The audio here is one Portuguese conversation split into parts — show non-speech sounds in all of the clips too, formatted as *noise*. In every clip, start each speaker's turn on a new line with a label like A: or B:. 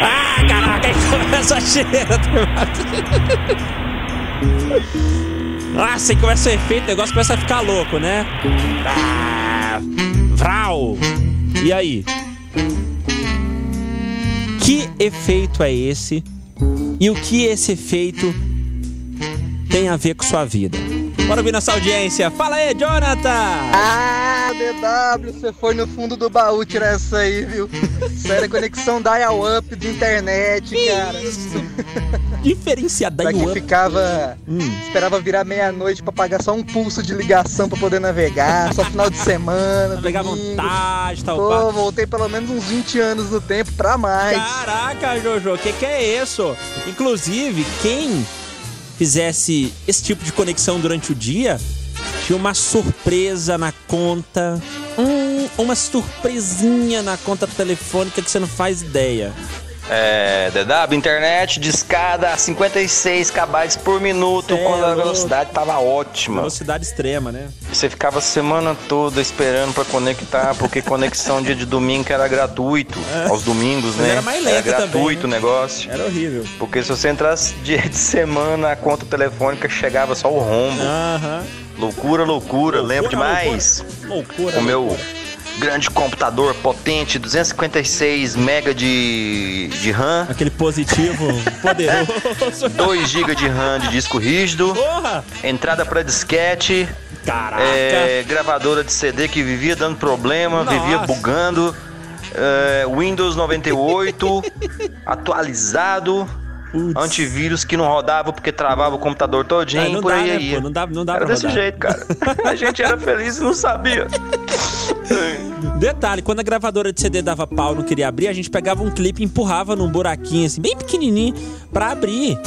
A: ah, caraca, aí começa a cheira. Nossa, aí começa o efeito, o negócio começa a ficar louco, né? Ah, vral. E aí? Que efeito é esse? E o que esse efeito tem a ver com sua vida? Bora ouvir nossa audiência. Fala aí, Jonathan!
B: Ah, DW, você foi no fundo do baú tirar essa aí, viu? Sério, conexão dial-up de internet, cara.
A: Isso!
B: Quem
A: o
B: ficava.
A: Hum.
B: Esperava virar meia-noite pra pagar só um pulso de ligação pra poder navegar, só final de semana.
A: Pegar vontade, tal.
B: Pô,
A: pá.
B: voltei pelo menos uns 20 anos no tempo pra mais.
A: Caraca, Jojo, o que, que é isso? Inclusive, quem fizesse esse tipo de conexão durante o dia tinha uma surpresa na conta. Hum, uma surpresinha na conta telefônica que você não faz ideia.
C: É, DW, internet de escada a 56 KB por minuto,
A: é
C: quando a velocidade tava ótima.
A: Velocidade extrema, né?
C: Você ficava a semana toda esperando pra conectar, porque conexão dia de domingo que era gratuito. Aos domingos,
A: É. Mas
C: né?
A: era mais lento
C: gratuito
A: também,
C: o
A: né?
C: negócio.
A: Era horrível.
C: Porque se você entrasse *laughs* dia de semana, a conta telefônica chegava só o rombo.
A: Aham.
C: Loucura, loucura, lembro
A: Loucura,
C: demais.
A: Loucura.
C: O meu
A: loucura.
C: Grande computador potente, 256 MB de, de RAM,
A: Aquele positivo *laughs* poderoso.
C: 2 GB de RAM de disco rígido,
A: Porra!
C: entrada para disquete,
A: Caraca!
C: é, gravadora de CD que vivia dando problema,
A: Nossa.
C: vivia bugando, é, Windows 98 *laughs* atualizado,
A: Putz.
C: antivírus que não rodava porque travava o computador todinho,
A: Ah, não
C: por
A: dá,
C: aí
A: né,
C: aí.
A: pô? Não dá, não dá
C: Era desse
A: rodar.
C: jeito, cara. A gente era feliz e não sabia. *laughs* *laughs*
A: Detalhe, quando a gravadora de CD dava pau não queria abrir, a gente pegava um clipe e empurrava num buraquinho assim, bem pequenininho, pra abrir.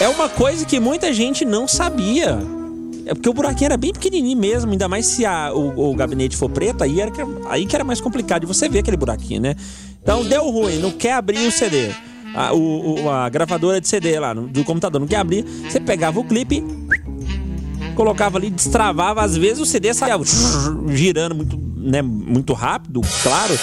A: É uma coisa que muita gente não sabia. É porque o buraquinho era bem pequenininho mesmo, ainda mais se a- o, o gabinete for preto, aí, era, aí que era mais complicado de você ver aquele buraquinho, né? Então deu ruim, não quer abrir o CD. A, o- a gravadora de CD lá do computador não quer abrir, você pegava o clipe, colocava ali, destravava, às vezes o CD saia girando muito, né, muito rápido, claro.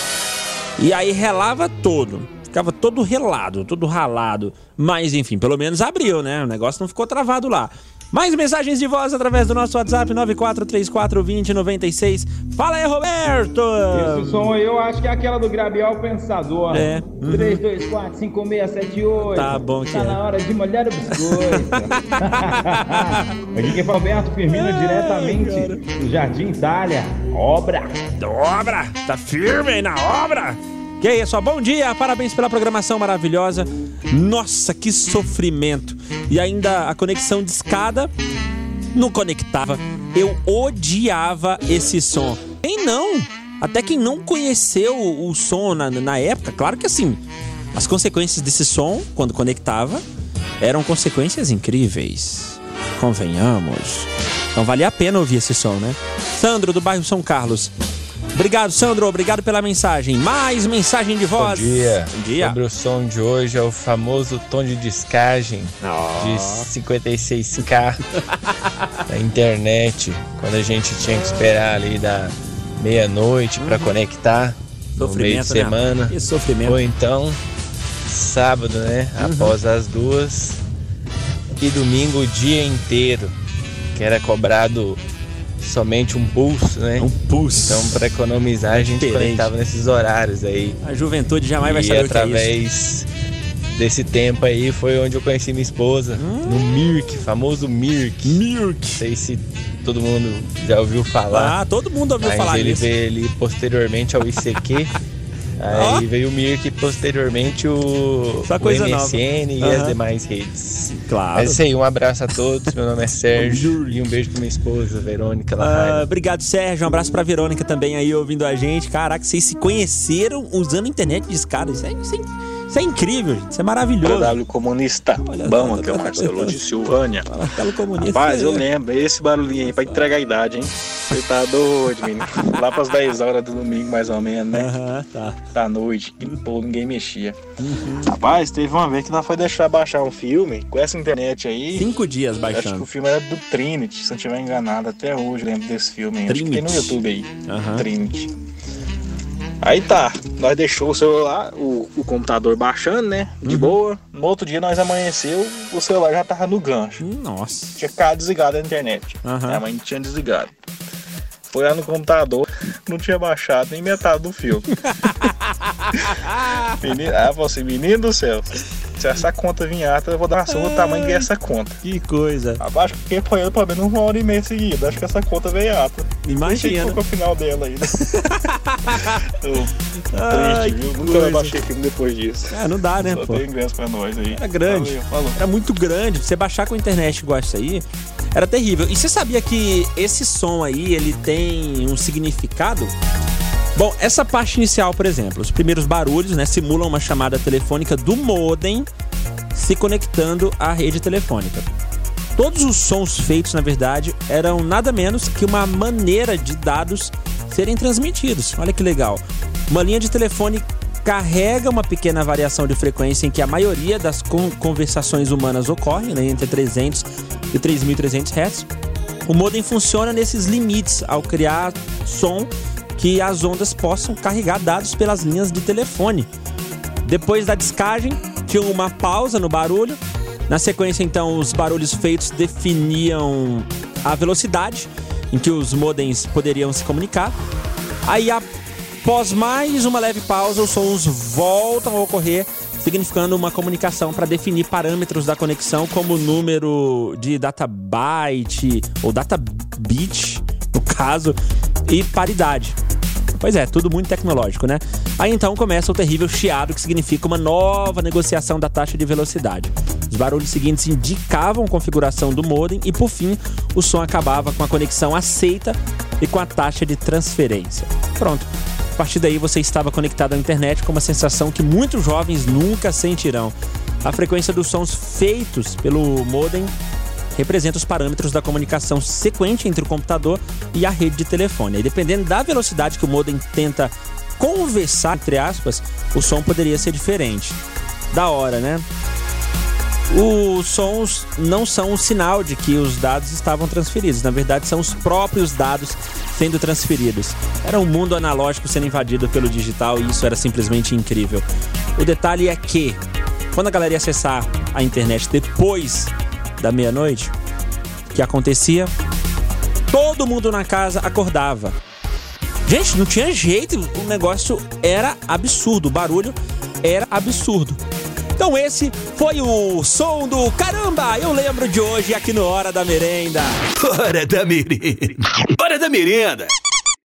A: E aí relava todo. Ficava todo relado, todo ralado. Mas enfim, pelo menos abriu, né? O negócio não ficou travado lá. Mais mensagens de voz através do nosso WhatsApp 94342096. Fala aí, Roberto!
D: Esse som aí eu acho que é aquela do Grabial Pensador.
A: É.
D: 3, 2, 4, 5, 6, 7, 8.
A: Tá bom que
D: Tá
A: é.
D: na hora de molhar o biscoito. *laughs* Aqui fala é Alberto Firmino
A: Ai,
D: diretamente
A: cara.
D: do Jardim Itália. Obra.
A: obra! Tá firme aí na obra! Que é isso, bom dia, parabéns pela programação maravilhosa. Nossa, que sofrimento. E ainda a conexão de escada não conectava. Eu odiava esse som. Quem não? Até quem não conheceu o o som na, na época, claro que assim, as consequências desse som, quando conectava, eram consequências incríveis. Convenhamos. Então valia a pena ouvir esse som, né? Sandro, do bairro São Carlos. Obrigado, Sandro. Obrigado pela mensagem. Mais mensagem de
E: Bom
A: voz.
E: dia.
A: Bom dia.
E: Sobre o som de hoje é o famoso tom de descagem
A: Ó.
E: de 56k na internet, quando a gente tinha que esperar ali da meia-noite para conectar no meio de
A: Sofrimento, né?
E: semana.
A: Que sofrimento.
E: Ou então sábado, né? Após as duas. E domingo o dia inteiro. Que era cobrado somente um pulso, né?
A: Um pulso.
E: Então, para economizar, a gente conectava nesses horários aí.
A: A juventude jamais vai
E: e
A: saber o que é isso.
E: através desse tempo aí foi onde eu conheci minha esposa, no Mirk, famoso Mirk. Não
A: Mirk.
E: sei se todo mundo já ouviu falar.
A: Ah, todo mundo ouviu
E: mas
A: falar
E: ele
A: nisso.
E: veio ali posteriormente ao ICQ. Aí veio o Mirk e posteriormente o,
A: Só
E: o
A: coisa
E: MSN
A: nova.
E: e
A: Aham.
E: as demais redes.
A: Claro.
E: Mas é isso aí, um abraço a todos. Meu nome é *laughs* Sérgio e um beijo pra minha esposa, Verônica Lahaia.
A: obrigado, Sérgio. Um abraço pra Verônica também aí ouvindo a gente. Caraca, vocês se conheceram usando a internet de escada. Isso é, isso é- isso é incrível, gente. Isso é maravilhoso.
F: W comunista.
A: Olha
F: Bom,
A: só,
F: aqui é o
A: tá-
F: Marcelo de Silvânia.
A: Marcelo comunista.
F: Rapaz, eu lembro, esse barulhinho aí pra entregar a idade, hein? Você tá doido, menino. Lá pras 10 horas do domingo, mais ou menos, né?
A: Aham, tá.
F: Da noite, que pô, ninguém mexia. Rapaz, teve uma vez que nós foi deixar baixar um filme com essa internet aí.
A: Cinco dias
F: Acho que
A: baixando.
F: o filme era do Trinity, se não estiver enganado. Até hoje eu lembro desse filme aí. Acho que tem no
A: Trinity.
F: YouTube aí.
A: Aham.
F: Trinity. Aí tá, nós deixou o celular, o, o computador baixando, né? De boa. No outro dia nós amanheceu, o celular já tava no gancho.
A: Nossa.
F: Tinha ficado desligado a internet.
A: Aham.
F: Minha mãe tinha desligado. Foi lá no computador, não tinha baixado nem metade do filme. *laughs* menino, ah, assim, menino do céu, se essa conta vir alta, eu vou dar uma surra do tamanho que é essa conta.
A: Que coisa.
F: Abaixo que fiquei apanhando pelo menos uma hora e meia seguida. Acho que essa conta veio alta.
A: Imagina.
F: é o final dela ainda. *laughs* Eu-
A: Ai,
F: Triste, viu? Nunca mais baixei filme depois disso.
A: Ah, não dá, né,
F: Só
A: pô?
F: tem ingresso pra nós aí.
A: Era grande.
F: Valeu.
A: Era muito grande. Você baixar com a internet igual isso aí, era terrível. E você sabia que esse som aí, ele tem um significado? Bom, essa parte inicial, por exemplo, os primeiros barulhos, né, simulam uma chamada telefônica do modem se conectando à rede telefônica. Todos os sons feitos, na verdade, eram nada menos que uma maneira de dados serem transmitidos. Olha que legal. Uma linha de telefone carrega uma pequena variação de frequência em que a maioria das con- conversações humanas ocorrem, né, entre 300 e 3.300 Hz. O modem funciona nesses limites ao criar som que as ondas possam carregar dados pelas linhas de telefone. Depois da descagem, tinha uma pausa no barulho. Na sequência, então, os barulhos feitos definiam a velocidade em que os modems poderiam se comunicar. Aí, após mais uma leve pausa, os sons voltam a ocorrer, significando uma comunicação para definir parâmetros da conexão, como número de data byte ou data bit, no caso, e paridade. Pois é, tudo muito tecnológico, né? Aí então começa o terrível chiado, que significa uma nova negociação da taxa de velocidade. Os barulhos seguintes indicavam a configuração do modem e, por fim, o som acabava com a conexão aceita e com a taxa de transferência. Pronto. Partir daí você estava conectado à internet com uma sensação que muitos jovens nunca sentirão. A frequência dos sons feitos pelo modem representa os parâmetros da comunicação sequente entre o computador e a rede de telefone. E dependendo da velocidade que o modem tenta conversar, entre aspas, o som poderia ser diferente. Da hora, né? Os sons não são um sinal de que os dados estavam transferidos. Na verdade, são os próprios dados sendo transferidos. Era um mundo analógico sendo invadido pelo digital e isso era simplesmente incrível. O detalhe é que, quando a galera ia acessar a internet depois da meia-noite, o que acontecia? Todo mundo na casa acordava. Gente, não tinha jeito, o negócio era absurdo, o barulho era absurdo. Então esse foi o som do caramba, eu lembro de hoje aqui no Hora da Merenda.
G: Hora da merenda. Hora da merenda.